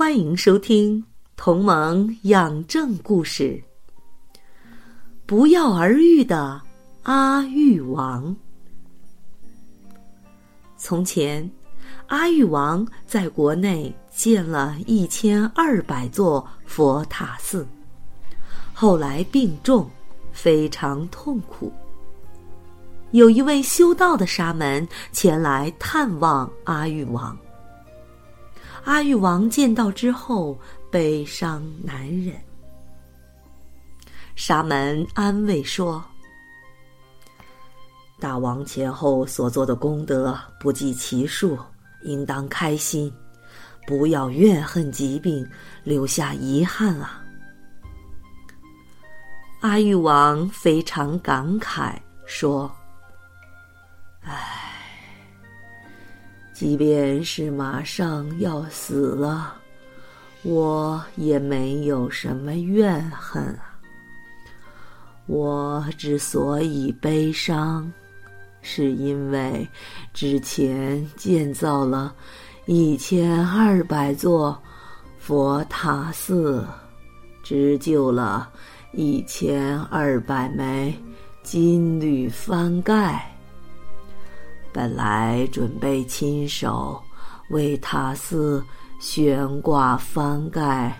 欢迎收听《同盟养正故事》。不药而愈的阿育王。从前，阿育王在国内建了一千二百座佛塔寺，后来病重，非常痛苦。有一位修道的沙门前来探望阿育王。阿育王见到之后，悲伤难忍。沙门安慰说：“大王前后所做的功德不计其数，应当开心，不要怨恨疾病，留下遗憾啊。”阿育王非常感慨说：“唉。”即便是马上要死了，我也没有什么怨恨。我之所以悲伤，是因为之前建造了一千二百座佛塔寺，织就了一千二百枚金缕翻盖。本来准备亲手为塔寺悬挂幡盖、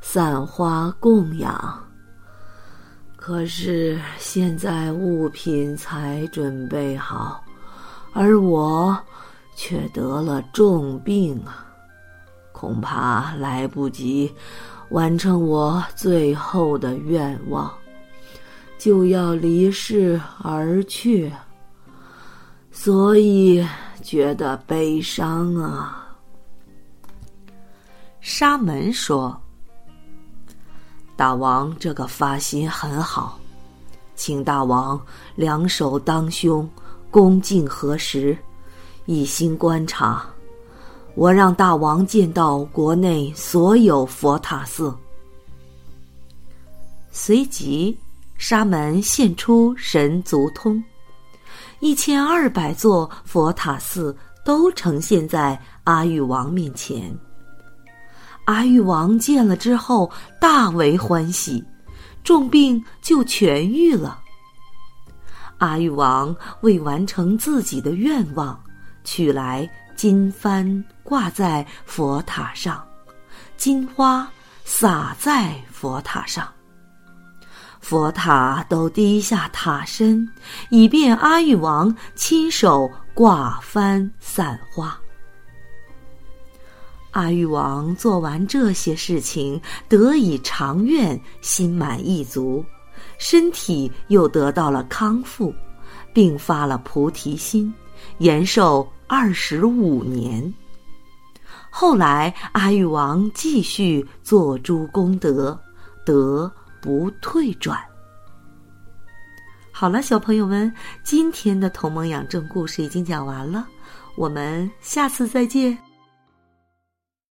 散花供养，可是现在物品才准备好，而我却得了重病啊！恐怕来不及完成我最后的愿望，就要离世而去。所以觉得悲伤啊。沙门说：“大王这个发心很好，请大王两手当胸，恭敬合十，一心观察。我让大王见到国内所有佛塔寺。”随即，沙门现出神足通。一千二百座佛塔寺都呈现在阿育王面前。阿育王见了之后大为欢喜，重病就痊愈了。阿育王为完成自己的愿望，取来金幡挂在佛塔上，金花洒在佛塔上。佛塔都低下塔身，以便阿育王亲手挂幡散花。阿育王做完这些事情，得以长愿，心满意足，身体又得到了康复，并发了菩提心，延寿二十五年。后来，阿育王继续做诸功德，得。不退转。好了，小朋友们，今天的同盟养正故事已经讲完了，我们下次再见。